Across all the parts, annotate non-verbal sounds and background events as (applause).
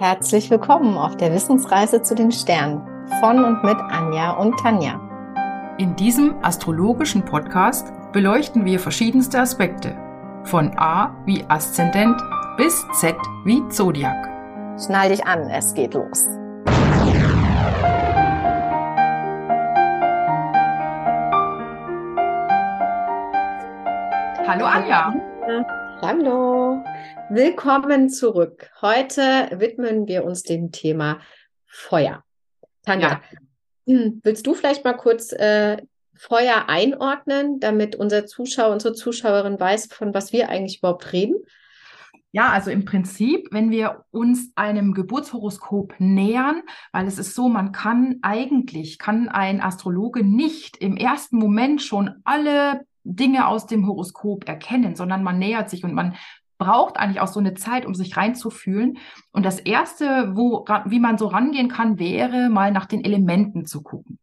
Herzlich willkommen auf der Wissensreise zu den Sternen von und mit Anja und Tanja. In diesem astrologischen Podcast beleuchten wir verschiedenste Aspekte, von A wie Aszendent bis Z wie Zodiac. Schnall dich an, es geht los. Hallo Anja. Hallo. Willkommen zurück. Heute widmen wir uns dem Thema Feuer. Tanja, ja. Hm, willst du vielleicht mal kurz äh, Feuer einordnen, damit unser Zuschauer, unsere Zuschauerin weiß, von was wir eigentlich überhaupt reden? Ja, also im Prinzip, wenn wir uns einem Geburtshoroskop nähern, weil es ist so, man kann eigentlich, kann ein Astrologe nicht im ersten Moment schon alle Dinge aus dem Horoskop erkennen, sondern man nähert sich und man braucht eigentlich auch so eine Zeit, um sich reinzufühlen. Und das erste, wo, wie man so rangehen kann, wäre mal nach den Elementen zu gucken.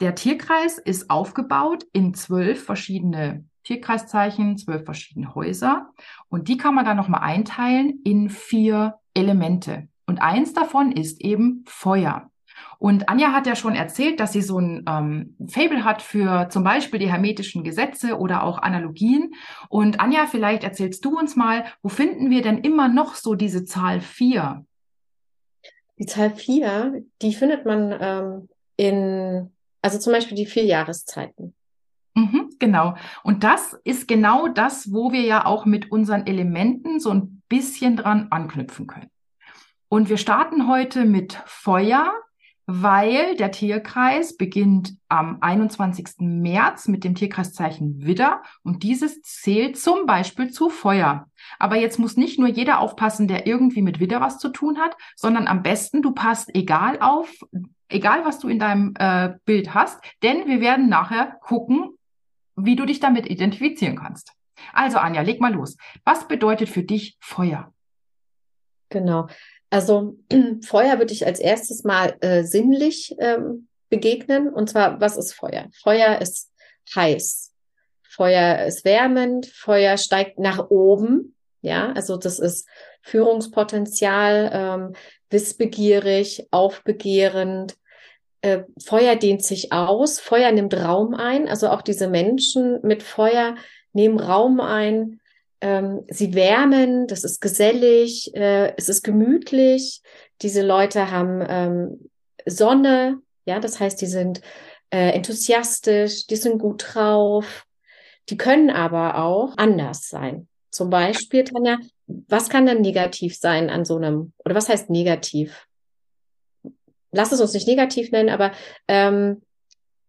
Der Tierkreis ist aufgebaut in zwölf verschiedene Tierkreiszeichen, zwölf verschiedene Häuser. Und die kann man dann nochmal einteilen in vier Elemente. Und eins davon ist eben Feuer. Und Anja hat ja schon erzählt, dass sie so ein ähm, Fable hat für zum Beispiel die hermetischen Gesetze oder auch Analogien. Und Anja, vielleicht erzählst du uns mal, wo finden wir denn immer noch so diese Zahl 4? Die Zahl 4, die findet man ähm, in, also zum Beispiel die vier Jahreszeiten. Mhm, genau. Und das ist genau das, wo wir ja auch mit unseren Elementen so ein bisschen dran anknüpfen können. Und wir starten heute mit Feuer, weil der Tierkreis beginnt am 21. März mit dem Tierkreiszeichen Widder und dieses zählt zum Beispiel zu Feuer. Aber jetzt muss nicht nur jeder aufpassen, der irgendwie mit Widder was zu tun hat, sondern am besten du passt egal auf, egal was du in deinem äh, Bild hast, denn wir werden nachher gucken, wie du dich damit identifizieren kannst. Also Anja, leg mal los. Was bedeutet für dich Feuer? Genau. Also (clears throat) Feuer würde ich als erstes mal äh, sinnlich ähm, begegnen. Und zwar, was ist Feuer? Feuer ist heiß. Feuer ist wärmend. Feuer steigt nach oben. Ja, also das ist Führungspotenzial, ähm, wissbegierig, aufbegehrend. Äh, Feuer dehnt sich aus. Feuer nimmt Raum ein. Also auch diese Menschen mit Feuer nehmen Raum ein ähm, sie wärmen, das ist gesellig, äh, es ist gemütlich. Diese Leute haben ähm, Sonne, ja, das heißt, die sind äh, enthusiastisch, die sind gut drauf. Die können aber auch anders sein. Zum Beispiel, Tanja, was kann dann negativ sein an so einem, oder was heißt negativ? Lass es uns nicht negativ nennen, aber ähm,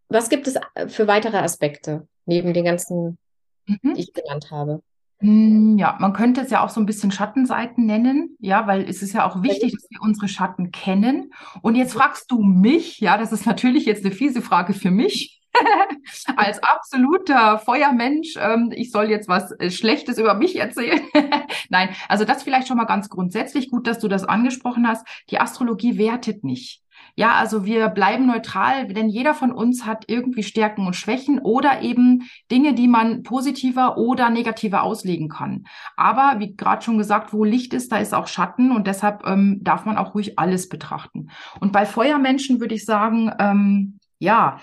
was gibt es für weitere Aspekte neben den ganzen, mhm. die ich genannt habe? Hm, ja, man könnte es ja auch so ein bisschen Schattenseiten nennen, ja, weil es ist ja auch wichtig, dass wir unsere Schatten kennen. Und jetzt fragst du mich, ja, das ist natürlich jetzt eine fiese Frage für mich. (laughs) Als absoluter Feuermensch, ähm, ich soll jetzt was äh, Schlechtes über mich erzählen. (laughs) Nein, also das vielleicht schon mal ganz grundsätzlich gut, dass du das angesprochen hast. Die Astrologie wertet nicht. Ja, also wir bleiben neutral, denn jeder von uns hat irgendwie Stärken und Schwächen oder eben Dinge, die man positiver oder negativer auslegen kann. Aber wie gerade schon gesagt, wo Licht ist, da ist auch Schatten und deshalb ähm, darf man auch ruhig alles betrachten. Und bei Feuermenschen würde ich sagen, ähm, ja,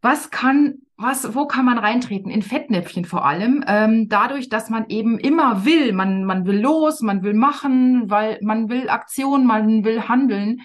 was kann was, wo kann man reintreten? In Fettnäpfchen vor allem. Ähm, dadurch, dass man eben immer will, man, man will los, man will machen, weil man will Aktion, man will handeln.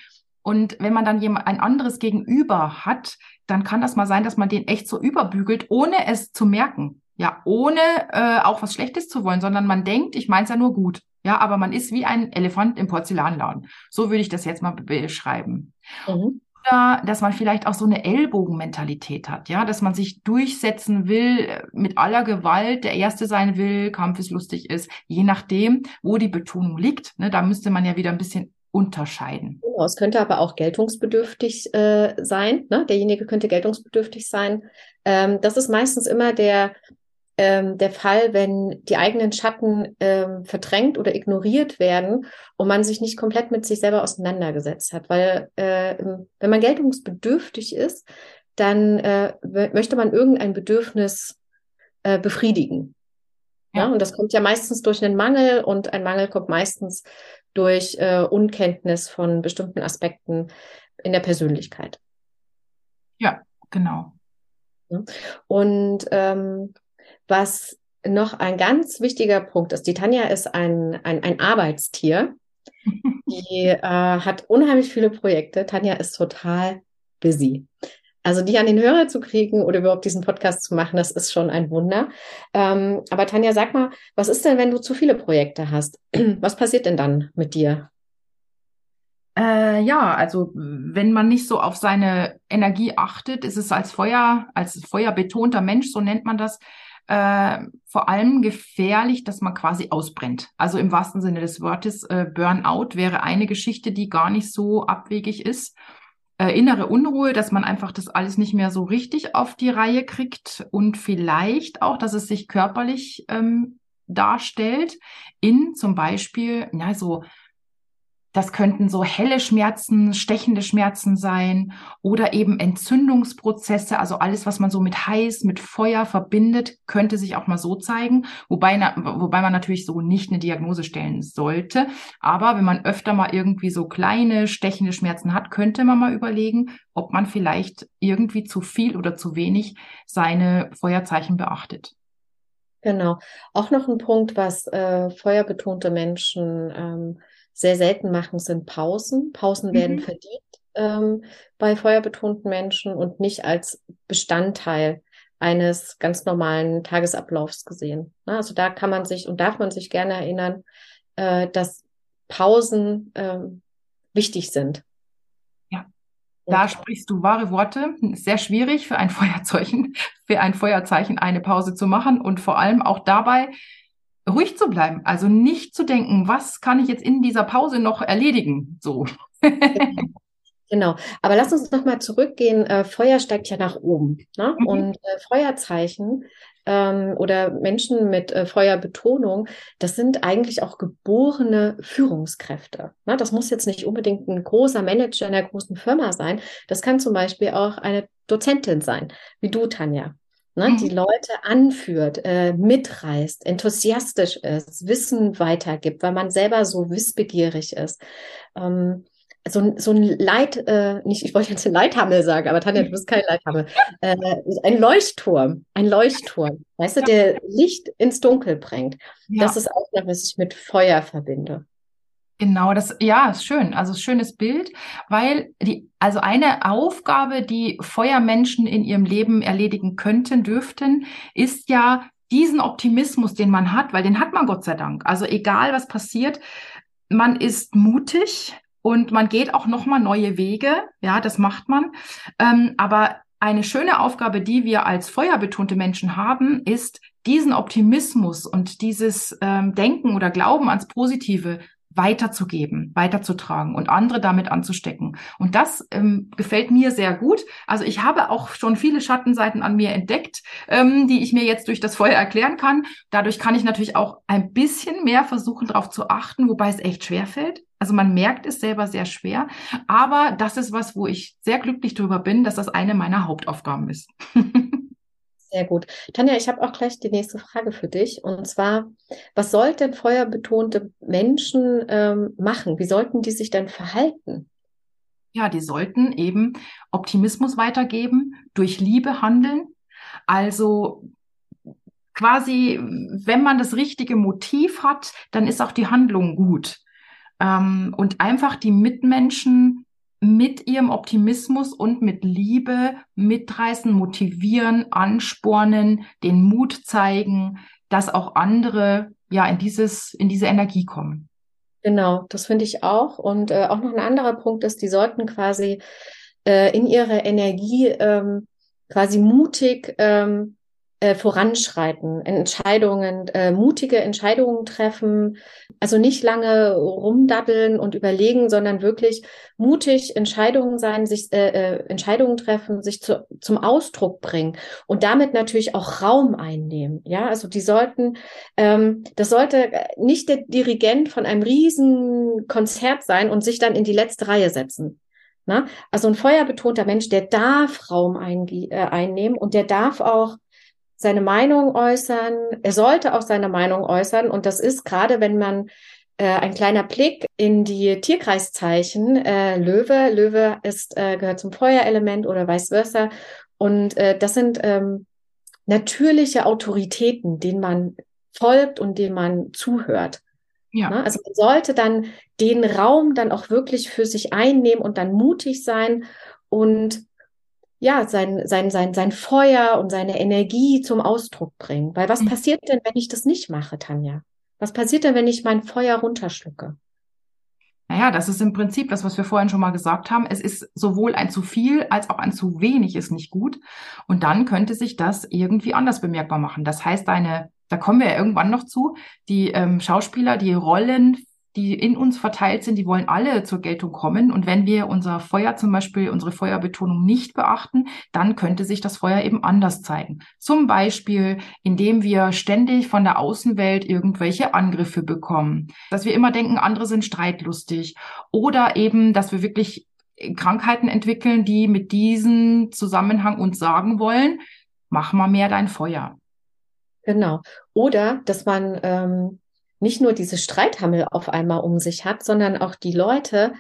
Und wenn man dann jemand ein anderes Gegenüber hat, dann kann das mal sein, dass man den echt so überbügelt, ohne es zu merken. Ja, ohne äh, auch was Schlechtes zu wollen, sondern man denkt, ich meine es ja nur gut. Ja, aber man ist wie ein Elefant im Porzellanladen. So würde ich das jetzt mal beschreiben. Mhm. Oder dass man vielleicht auch so eine Ellbogenmentalität hat, ja, dass man sich durchsetzen will äh, mit aller Gewalt, der Erste sein will, kampfeslustig ist, je nachdem, wo die Betonung liegt. Ne, da müsste man ja wieder ein bisschen unterscheiden. Genau, es könnte aber auch geltungsbedürftig äh, sein. Ne? Derjenige könnte geltungsbedürftig sein. Ähm, das ist meistens immer der, ähm, der Fall, wenn die eigenen Schatten ähm, verdrängt oder ignoriert werden und man sich nicht komplett mit sich selber auseinandergesetzt hat. Weil äh, wenn man geltungsbedürftig ist, dann äh, möchte man irgendein Bedürfnis äh, befriedigen. Ja. ja, und das kommt ja meistens durch einen Mangel und ein Mangel kommt meistens durch äh, Unkenntnis von bestimmten Aspekten in der Persönlichkeit. Ja, genau. Und ähm, was noch ein ganz wichtiger Punkt ist, die Tanja ist ein, ein, ein Arbeitstier. (laughs) Die äh, hat unheimlich viele Projekte. Tanja ist total busy. Also die an den Hörer zu kriegen oder überhaupt diesen Podcast zu machen, das ist schon ein Wunder. Ähm, aber Tanja, sag mal, was ist denn, wenn du zu viele Projekte hast? (clears throat) Was passiert denn dann mit dir? Äh, ja, also wenn man nicht so auf seine Energie achtet, ist es als Feuer, als feuerbetonter Mensch, so nennt man das, äh, vor allem gefährlich, dass man quasi ausbrennt. Also im wahrsten Sinne des Wortes, äh, Burnout wäre eine Geschichte, die gar nicht so abwegig ist. Äh, innere Unruhe, dass man einfach das alles nicht mehr so richtig auf die Reihe kriegt und vielleicht auch, dass es sich körperlich ähm, darstellt in zum Beispiel, ja, so das könnten so helle Schmerzen, stechende Schmerzen sein oder eben Entzündungsprozesse. Also alles, was man so mit heiß, mit Feuer verbindet, könnte sich auch mal so zeigen. Wobei, wobei man natürlich so nicht eine Diagnose stellen sollte. Aber wenn man öfter mal irgendwie so kleine stechende Schmerzen hat, könnte man mal überlegen, ob man vielleicht irgendwie zu viel oder zu wenig seine Feuerzeichen beachtet. Genau. Auch noch ein Punkt, was äh, feuerbetonte Menschen ähm, sehr selten machen, sind Pausen. Pausen mhm. werden verdient ähm, bei feuerbetonten Menschen und nicht als Bestandteil eines ganz normalen Tagesablaufs gesehen. Also da kann man sich und darf man sich gerne erinnern, äh, dass Pausen äh, wichtig sind. Ja, da sprichst du wahre Worte. Sehr schwierig für ein (laughs) Feuerzeichen, für ein Feuerzeichen eine Pause zu machen und vor allem auch dabei ruhig zu bleiben. Also nicht zu denken, was kann ich jetzt in dieser Pause noch erledigen? So. (laughs) Genau, aber lass uns nochmal zurückgehen. Äh, Feuer steigt ja nach oben. Ne? Mhm. Und äh, Feuerzeichen ähm, oder Menschen mit äh, Feuerbetonung, das sind eigentlich auch geborene Führungskräfte. Ne? Das muss jetzt nicht unbedingt ein großer Manager in einer großen Firma sein. Das kann zum Beispiel auch eine Dozentin sein, wie du, Tanja ne, mhm. die Leute anführt, äh, mitreißt, enthusiastisch ist, Wissen weitergibt, weil man selber so wissbegierig ist. Ähm, so, so ein Leit, äh, nicht, ich wollte jetzt ein (laughs) Leithammel sagen, aber Tanja, du bist kein Leithammel. Äh, ein Leuchtturm, ein Leuchtturm, weißt du, der Licht ins Dunkel bringt. Ja. Das ist auch noch, was ich mit Feuer verbinde. Genau, das, ja, ist schön. Also schönes Bild, weil die, also eine Aufgabe, die Feuermenschen in ihrem Leben erledigen könnten, dürften, ist ja diesen Optimismus, den man hat, weil den hat man Gott sei Dank. Also egal was passiert, man ist mutig und man geht auch nochmal neue Wege. Ja, das macht man. Ähm, aber eine schöne Aufgabe, die wir als feuerbetonte Menschen haben, ist, diesen Optimismus und dieses ähm, Denken oder Glauben ans Positive weiterzugeben, weiterzutragen und andere damit anzustecken. Und das ähm, gefällt mir sehr gut. Also ich habe auch schon viele Schattenseiten an mir entdeckt, ähm, die ich mir jetzt durch das Feuer erklären kann. Dadurch kann ich natürlich auch ein bisschen mehr versuchen, darauf zu achten, wobei es echt schwer fällt. Also man merkt es selber sehr schwer. Aber das ist was, wo ich sehr glücklich darüber bin, dass das eine meiner Hauptaufgaben ist. (laughs) Sehr gut. Tanja, ich habe auch gleich die nächste Frage für dich. Und zwar, was sollten feuerbetonte Menschen ähm, machen? Wie sollten die sich denn verhalten? Ja, die sollten eben Optimismus weitergeben, durch Liebe handeln. Also quasi, wenn man das richtige Motiv hat, dann ist auch die Handlung gut. Ähm, und einfach die Mitmenschen mit ihrem Optimismus und mit Liebe mitreißen, motivieren, anspornen, den Mut zeigen, dass auch andere ja in dieses in diese Energie kommen. Genau, das finde ich auch. Und äh, auch noch ein anderer Punkt ist, die sollten quasi äh, in ihrer Energie ähm, quasi mutig ähm, äh, voranschreiten, Entscheidungen, äh, mutige Entscheidungen treffen, also nicht lange rumdaddeln und überlegen, sondern wirklich mutig Entscheidungen sein, sich äh, äh, Entscheidungen treffen, sich zu, zum Ausdruck bringen und damit natürlich auch Raum einnehmen. Ja, also die sollten, ähm, das sollte nicht der Dirigent von einem riesen Konzert sein und sich dann in die letzte Reihe setzen. Na? Also ein feuerbetonter Mensch, der darf Raum äh, einnehmen und der darf auch seine Meinung äußern. Er sollte auch seine Meinung äußern. Und das ist gerade, wenn man äh, ein kleiner Blick in die Tierkreiszeichen. Äh, Löwe, Löwe ist, äh, gehört zum Feuerelement oder vice versa. Und äh, das sind ähm, natürliche Autoritäten, denen man folgt und denen man zuhört. Ja. Ne? Also man sollte dann den Raum dann auch wirklich für sich einnehmen und dann mutig sein und ja, sein, sein, sein, sein Feuer und seine Energie zum Ausdruck bringen. Weil was mhm. passiert denn, wenn ich das nicht mache, Tanja? Was passiert denn, wenn ich mein Feuer runterschlucke? Naja, das ist im Prinzip das, was wir vorhin schon mal gesagt haben. Es ist sowohl ein zu viel als auch ein zu wenig ist nicht gut. Und dann könnte sich das irgendwie anders bemerkbar machen. Das heißt, deine, da kommen wir ja irgendwann noch zu, die ähm, Schauspieler, die Rollen die in uns verteilt sind, die wollen alle zur Geltung kommen. Und wenn wir unser Feuer zum Beispiel, unsere Feuerbetonung nicht beachten, dann könnte sich das Feuer eben anders zeigen. Zum Beispiel, indem wir ständig von der Außenwelt irgendwelche Angriffe bekommen, dass wir immer denken, andere sind streitlustig oder eben, dass wir wirklich Krankheiten entwickeln, die mit diesem Zusammenhang uns sagen wollen, mach mal mehr dein Feuer. Genau. Oder dass man ähm, nicht nur diese Streithammel auf einmal um sich hat, sondern auch die Leute,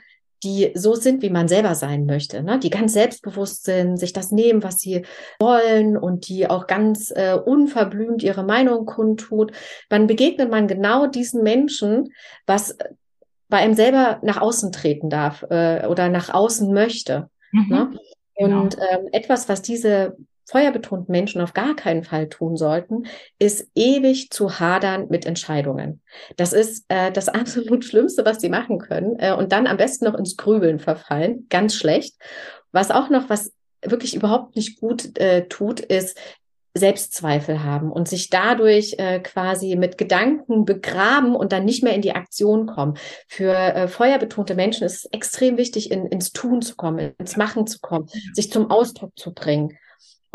die so sind, wie man selber sein möchte, ne? die ganz selbstbewusst sind, sich das nehmen, was sie wollen und die auch ganz äh, unverblümt ihre Meinung kundtut. Dann begegnet man genau diesen Menschen, was bei einem selber nach außen treten darf äh, oder nach außen möchte. Mhm. Ne? Genau. Und ähm, etwas, was diese feuerbetonten Menschen auf gar keinen Fall tun sollten, ist ewig zu hadern mit Entscheidungen. Das ist äh, das (laughs) absolut Schlimmste, was sie machen können. Äh, und dann am besten noch ins Grübeln verfallen. Ganz schlecht. Was auch noch, was wirklich überhaupt nicht gut äh, tut, ist Selbstzweifel haben und sich dadurch äh, quasi mit Gedanken begraben und dann nicht mehr in die Aktion kommen. Für äh, feuerbetonte Menschen ist es extrem wichtig, in, ins Tun zu kommen, ins Machen zu kommen, sich zum Ausdruck zu bringen.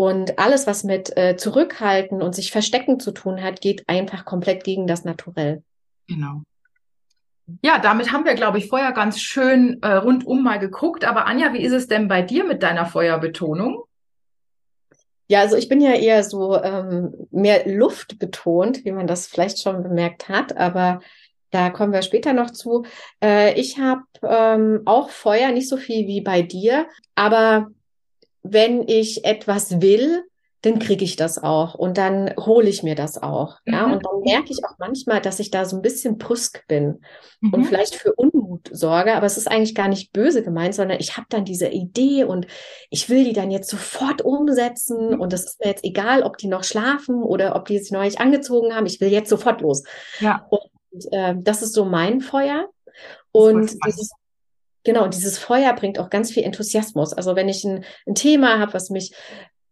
Und alles, was mit äh, Zurückhalten und sich verstecken zu tun hat, geht einfach komplett gegen das Naturell. Genau. Ja, damit haben wir, glaube ich, vorher ganz schön äh, rundum mal geguckt. Aber Anja, wie ist es denn bei dir mit deiner Feuerbetonung? Ja, also ich bin ja eher so ähm, mehr Luft betont, wie man das vielleicht schon bemerkt hat, aber da kommen wir später noch zu. Äh, ich habe ähm, auch Feuer, nicht so viel wie bei dir, aber wenn ich etwas will, dann kriege ich das auch und dann hole ich mir das auch. Ja, mhm. und dann merke ich auch manchmal, dass ich da so ein bisschen brüsk bin mhm. und vielleicht für Unmut sorge, aber es ist eigentlich gar nicht böse gemeint, sondern ich habe dann diese Idee und ich will die dann jetzt sofort umsetzen mhm. und es ist mir jetzt egal, ob die noch schlafen oder ob die sich neulich angezogen haben. Ich will jetzt sofort los. Ja. Und äh, das ist so mein Feuer. Und dieses Genau, und dieses Feuer bringt auch ganz viel Enthusiasmus. Also wenn ich ein, ein Thema habe, was mich,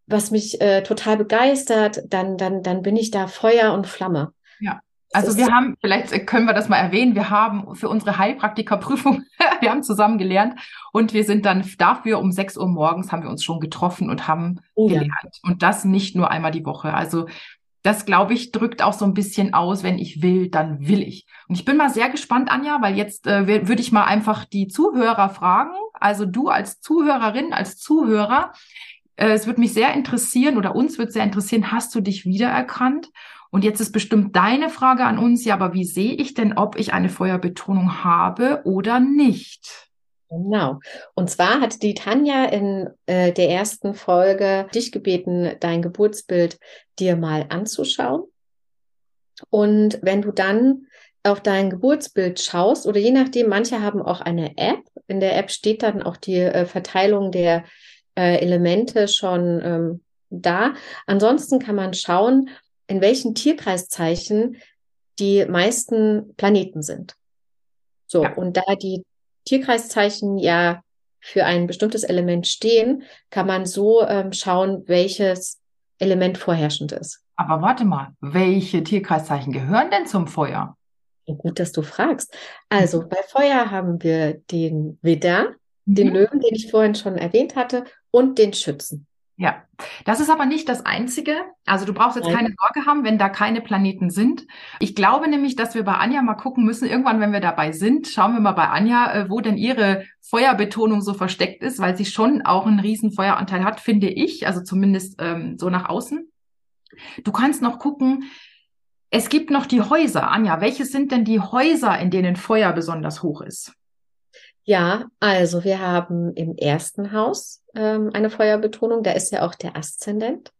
was mich äh, total begeistert, dann, dann, dann bin ich da Feuer und Flamme. Ja. Also wir haben, vielleicht können wir das mal erwähnen, wir haben für unsere Heilpraktikerprüfung, (laughs) wir haben zusammen gelernt und wir sind dann dafür um 6 Uhr morgens haben wir uns schon getroffen und haben oh, gelernt. Ja. Und das nicht nur einmal die Woche. Also das, glaube ich, drückt auch so ein bisschen aus, wenn ich will, dann will ich. Und ich bin mal sehr gespannt, Anja, weil jetzt äh, würde ich mal einfach die Zuhörer fragen. Also du als Zuhörerin, als Zuhörer, äh, es würde mich sehr interessieren oder uns wird sehr interessieren, hast du dich wiedererkannt? Und jetzt ist bestimmt deine Frage an uns, ja, aber wie sehe ich denn, ob ich eine Feuerbetonung habe oder nicht? Genau. Und zwar hat die Tanja in äh, der ersten Folge dich gebeten, dein Geburtsbild dir mal anzuschauen. Und wenn du dann auf dein Geburtsbild schaust, oder je nachdem, manche haben auch eine App. In der App steht dann auch die äh, Verteilung der äh, Elemente schon ähm, da. Ansonsten kann man schauen, in welchen Tierkreiszeichen die meisten Planeten sind. So, ja. und da die Tierkreiszeichen ja für ein bestimmtes Element stehen, kann man so ähm, schauen, welches Element vorherrschend ist. Aber warte mal, welche Tierkreiszeichen gehören denn zum Feuer? Gut, dass du fragst. Also mhm. bei Feuer haben wir den Widder, mhm. den Löwen, den ich vorhin schon erwähnt hatte, und den Schützen. Ja, das ist aber nicht das Einzige. Also du brauchst jetzt Nein. keine Sorge haben, wenn da keine Planeten sind. Ich glaube nämlich, dass wir bei Anja mal gucken müssen, irgendwann, wenn wir dabei sind, schauen wir mal bei Anja, äh, wo denn ihre Feuerbetonung so versteckt ist, weil sie schon auch einen riesen Feueranteil hat, finde ich, also zumindest ähm, so nach außen. Du kannst noch gucken, Es gibt noch die Häuser. Anja, welche sind denn die Häuser, in denen Feuer besonders hoch ist? Ja, also wir haben im ersten Haus ähm, eine Feuerbetonung, da ist ja auch der Aszendent.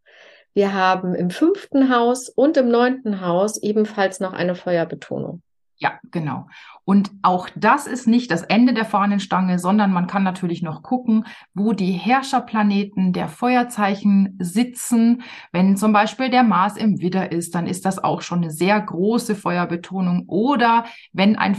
Wir haben im fünften Haus und im neunten Haus ebenfalls noch eine Feuerbetonung. Ja, genau. Und auch das ist nicht das Ende der Fahnenstange, sondern man kann natürlich noch gucken, wo die Herrscherplaneten der Feuerzeichen sitzen. Wenn zum Beispiel der Mars im Widder ist, dann ist das auch schon eine sehr große Feuerbetonung. Oder wenn ein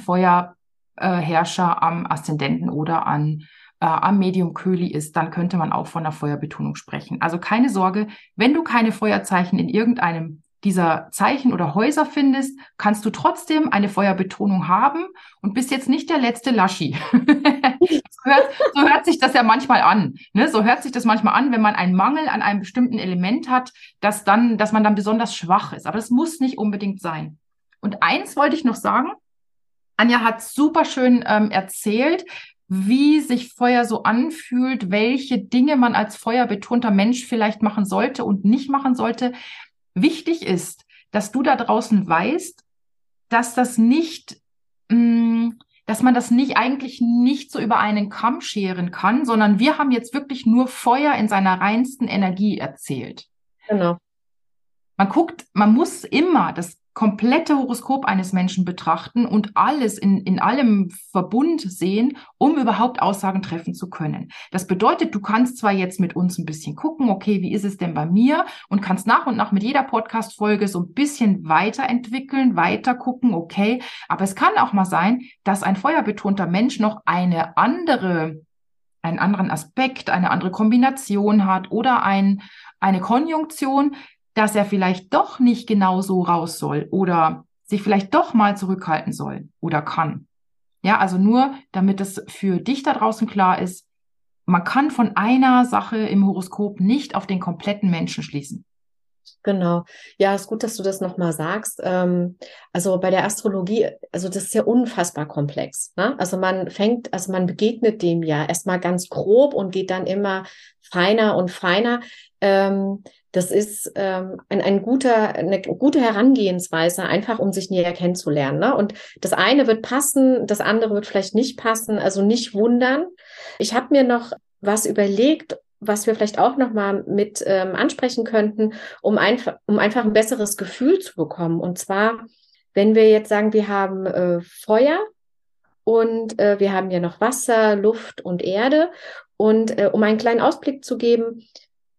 Feuerherrscher am Aszendenten oder an äh, am Medium Köli ist, dann könnte man auch von einer Feuerbetonung sprechen. Also keine Sorge, wenn du keine Feuerzeichen in irgendeinem dieser Zeichen oder Häuser findest, kannst du trotzdem eine Feuerbetonung haben und bist jetzt nicht der letzte Laschi. (laughs) so, hört, so, hört, sich das ja manchmal an. Ne? So hört sich das manchmal an, wenn man einen Mangel an einem bestimmten Element hat, dass dann, dass man dann besonders schwach ist. Aber das muss nicht unbedingt sein. Und eins wollte ich noch sagen. Anja hat super schön ähm, erzählt, wie sich Feuer so anfühlt, welche Dinge man als feuerbetonter Mensch vielleicht machen sollte und nicht machen sollte. Wichtig ist, dass du da draußen weißt, dass das nicht, mh, mm, dass man das nicht eigentlich nicht so über einen Kamm scheren kann, sondern wir haben jetzt wirklich nur Feuer in seiner reinsten Energie erzählt. Genau. Man guckt, man muss immer das komplette Horoskop eines Menschen betrachten und alles in, in allem Verbund sehen, um überhaupt Aussagen treffen zu können. Das bedeutet, du kannst zwar jetzt mit uns ein bisschen gucken, okay, wie ist es denn bei mir und kannst nach und nach mit jeder Podcast-Folge so ein bisschen weiterentwickeln, weiter gucken, okay, aber es kann auch mal sein, dass ein feuerbetonter Mensch noch eine andere einen anderen Aspekt, eine andere Kombination hat oder ein, eine Konjunktion, dass er vielleicht doch nicht genau so raus soll oder sich vielleicht doch mal zurückhalten soll oder kann. Ja, also nur, damit es für dich da draußen klar ist, man kann von einer Sache im Horoskop nicht auf den kompletten Menschen schließen. Genau. Ja, ist gut, dass du das nochmal sagst. Ähm, also bei der Astrologie, also das ist ja unfassbar komplex. Ne? Also man fängt, also man begegnet dem ja erstmal ganz grob und geht dann immer feiner und feiner. Ähm, das ist ähm, ein, ein guter, eine gute Herangehensweise, einfach um sich näher kennenzulernen. Ne? Und das eine wird passen, das andere wird vielleicht nicht passen, also nicht wundern. Ich habe mir noch was überlegt, was wir vielleicht auch noch mal mit ähm, ansprechen könnten, um einfach, um einfach ein besseres Gefühl zu bekommen. Und zwar, wenn wir jetzt sagen, wir haben äh, Feuer und äh, wir haben ja noch Wasser, Luft und Erde. Und äh, um einen kleinen Ausblick zu geben,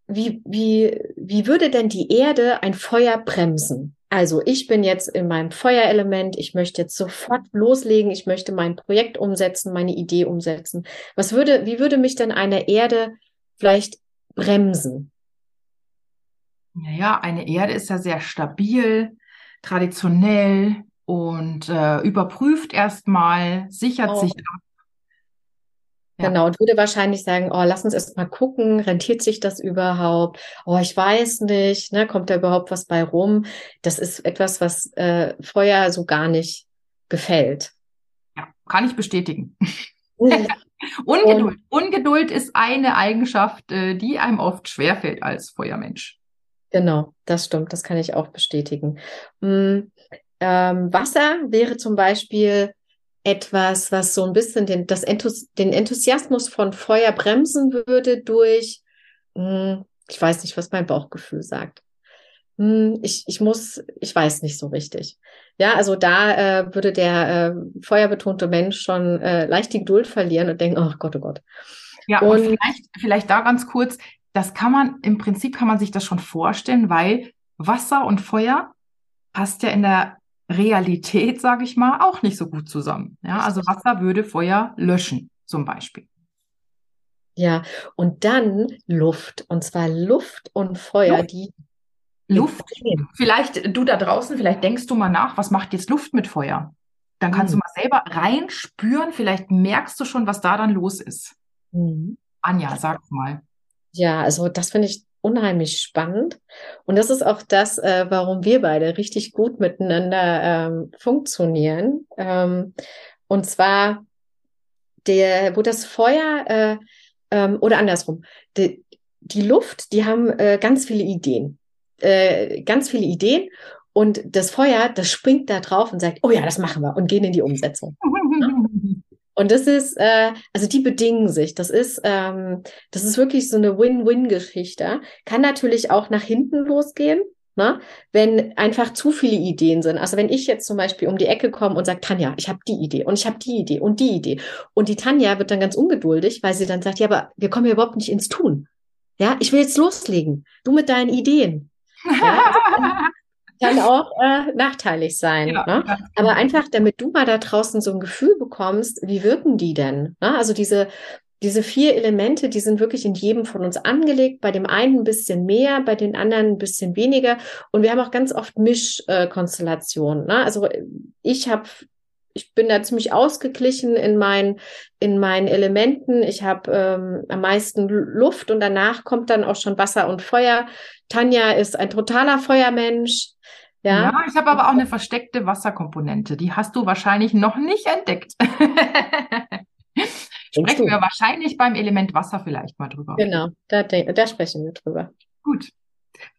wie, wie, wie würde denn die Erde ein Feuer bremsen? Also ich bin jetzt in meinem Feuerelement, ich möchte jetzt sofort loslegen, ich möchte mein Projekt umsetzen, meine Idee umsetzen. Was würde, wie würde mich denn eine Erde vielleicht bremsen? Naja, eine Erde ist ja sehr stabil, traditionell und äh, überprüft erstmal, sichert oh. sich ab Genau, und würde wahrscheinlich sagen, oh, lass uns erst mal gucken, rentiert sich das überhaupt? Oh, ich weiß nicht, ne, kommt da überhaupt was bei rum? Das ist etwas, was äh, Feuer so gar nicht gefällt. Ja, kann ich bestätigen. (laughs) Ungeduld. Ungeduld ist eine Eigenschaft, äh, die einem oft schwerfällt als Feuermensch. Genau, das stimmt, das kann ich auch bestätigen. Hm, ähm, Wasser wäre zum Beispiel etwas, was so ein bisschen den, das Enthus den Enthusiasmus von Feuer bremsen würde durch, hm, ich weiß nicht, was mein Bauchgefühl sagt. Hm, ich, ich muss, ich weiß nicht so richtig. Ja, also da äh, würde der äh, feuerbetonte Mensch schon äh, leicht die Geduld verlieren und denken, oh Gott, oh Gott. Ja, und, und vielleicht, vielleicht da ganz kurz, das kann man, im Prinzip kann man sich das schon vorstellen, weil Wasser und Feuer passt ja in der Realität, sage ich mal, auch nicht so gut zusammen. Ja, also Wasser würde Feuer löschen, zum Beispiel. Ja, und dann Luft, und zwar Luft und Feuer, Luft. die Luft. Vielleicht du da draußen, vielleicht denkst du mal nach, was macht jetzt Luft mit Feuer? Dann kannst mhm. du mal selber reinspüren, vielleicht merkst du schon, was da dann los ist. Mhm. Anja, sag mal. Ja, also das finde ich unheimlich spannend. Und das ist auch das, äh, warum wir beide richtig gut miteinander ähm, funktionieren. Ähm, und zwar der, wo das Feuer äh, ähm, oder andersrum, die, die Luft, die haben äh, ganz viele Ideen. Äh, ganz viele Ideen Und das Feuer, das springt da drauf und sagt, oh ja, das machen wir und gehen in die Umsetzung. Und das ist, äh, also die bedingen sich. Das ist, ähm, das ist wirklich so eine Win-Win-Geschichte. Kann natürlich auch nach hinten losgehen. Ne? Wenn einfach zu viele Ideen sind. Also wenn ich jetzt zum Beispiel um die Ecke komme und sage, Tanja, ich habe die Idee und ich habe die Idee und die Idee. Und die Tanja wird dann ganz ungeduldig, weil sie dann sagt, ja, aber wir kommen ja überhaupt nicht ins Tun. Ja, ich will jetzt loslegen. Du mit deinen Ideen. Ja, (laughs) kann auch äh, nachteilig sein. Ja, ne? Aber einfach, damit du mal da draußen so ein Gefühl bekommst, wie wirken die denn? Ne? Also diese, diese vier Elemente, die sind wirklich in jedem von uns angelegt. Bei dem einen ein bisschen mehr, bei den anderen ein bisschen weniger. Und wir haben auch ganz oft Mischkonstellationen. Ne? Also ich habe ich bin da ziemlich ausgeglichen in meinen in meinen Elementen. Ich habe ähm, am meisten Luft und danach kommt dann auch schon Wasser und Feuer. Tanja ist ein totaler Feuermensch. Ja, ja ich habe aber auch eine versteckte Wasserkomponente. Die hast du wahrscheinlich noch nicht entdeckt. (laughs) sprechen wir wahrscheinlich beim Element Wasser vielleicht mal drüber. Genau, da, da sprechen wir drüber. Gut.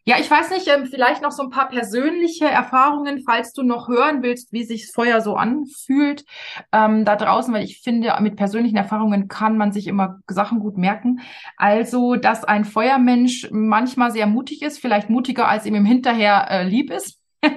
Ja, ich weiß nicht, ähm, vielleicht noch so ein paar persönliche Erfahrungen, falls du noch hören willst, wie sich Feuer so anfühlt ähm, da draußen, weil ich finde, mit persönlichen Erfahrungen kann man sich immer Sachen gut merken. Also, dass ein Feuermensch manchmal sehr mutig ist, vielleicht mutiger als ihm im Hinterher äh, lieb ist. (laughs)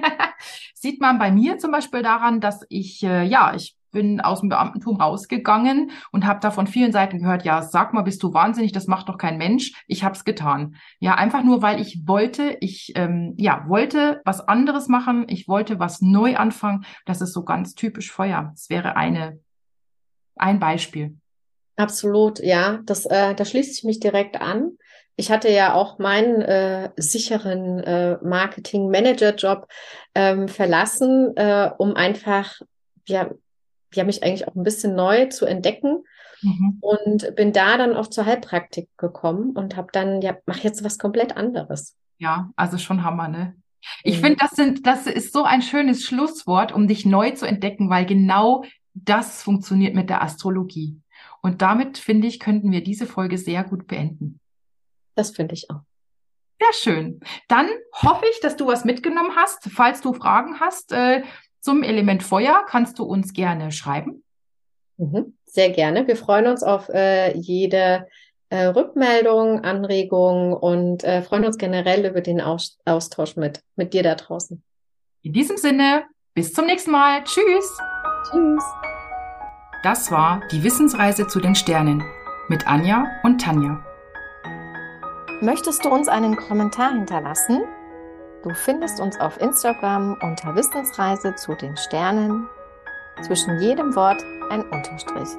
Sieht man bei mir zum Beispiel daran, dass ich, äh, ja, ich bin aus dem Beamtentum rausgegangen und habe da von vielen Seiten gehört, ja, sag mal, bist du wahnsinnig, das macht doch kein Mensch. Ich habe es getan. Ja, einfach nur, weil ich wollte, ich ähm, ja, wollte was anderes machen, ich wollte was neu anfangen. Das ist so ganz typisch Feuer. Das wäre eine, ein Beispiel. Absolut, ja. Das, äh, da schließt sich mich direkt an. Ich hatte ja auch meinen äh, sicheren äh, Marketing-Manager-Job ähm, verlassen, äh, um einfach ja ja, mich eigentlich auch ein bisschen neu zu entdecken. Mhm. Und bin da dann auch zur Heilpraktik gekommen und habe dann, ja, mach jetzt was komplett anderes. Ja, also schon Hammer, ne? Ich mhm. finde, das sind, das ist so ein schönes Schlusswort, um dich neu zu entdecken, weil genau das funktioniert mit der Astrologie. Und damit, finde ich, könnten wir diese Folge sehr gut beenden. Das finde ich auch. Sehr schön. Dann hoffe ich, dass du was mitgenommen hast. Falls du Fragen hast, äh, zum Element Feuer kannst du uns gerne schreiben. Mhm, sehr gerne. Wir freuen uns auf äh, jede äh, Rückmeldung, Anregung und äh, freuen uns generell über den Aus Austausch mit, mit dir da draußen. In diesem Sinne, bis zum nächsten Mal. Tschüss. Tschüss. Das war die Wissensreise zu den Sternen mit Anja und Tanja. Möchtest du uns einen Kommentar hinterlassen? Du findest uns auf Instagram unter Wissensreise zu den Sternen. Zwischen jedem Wort ein Unterstrich.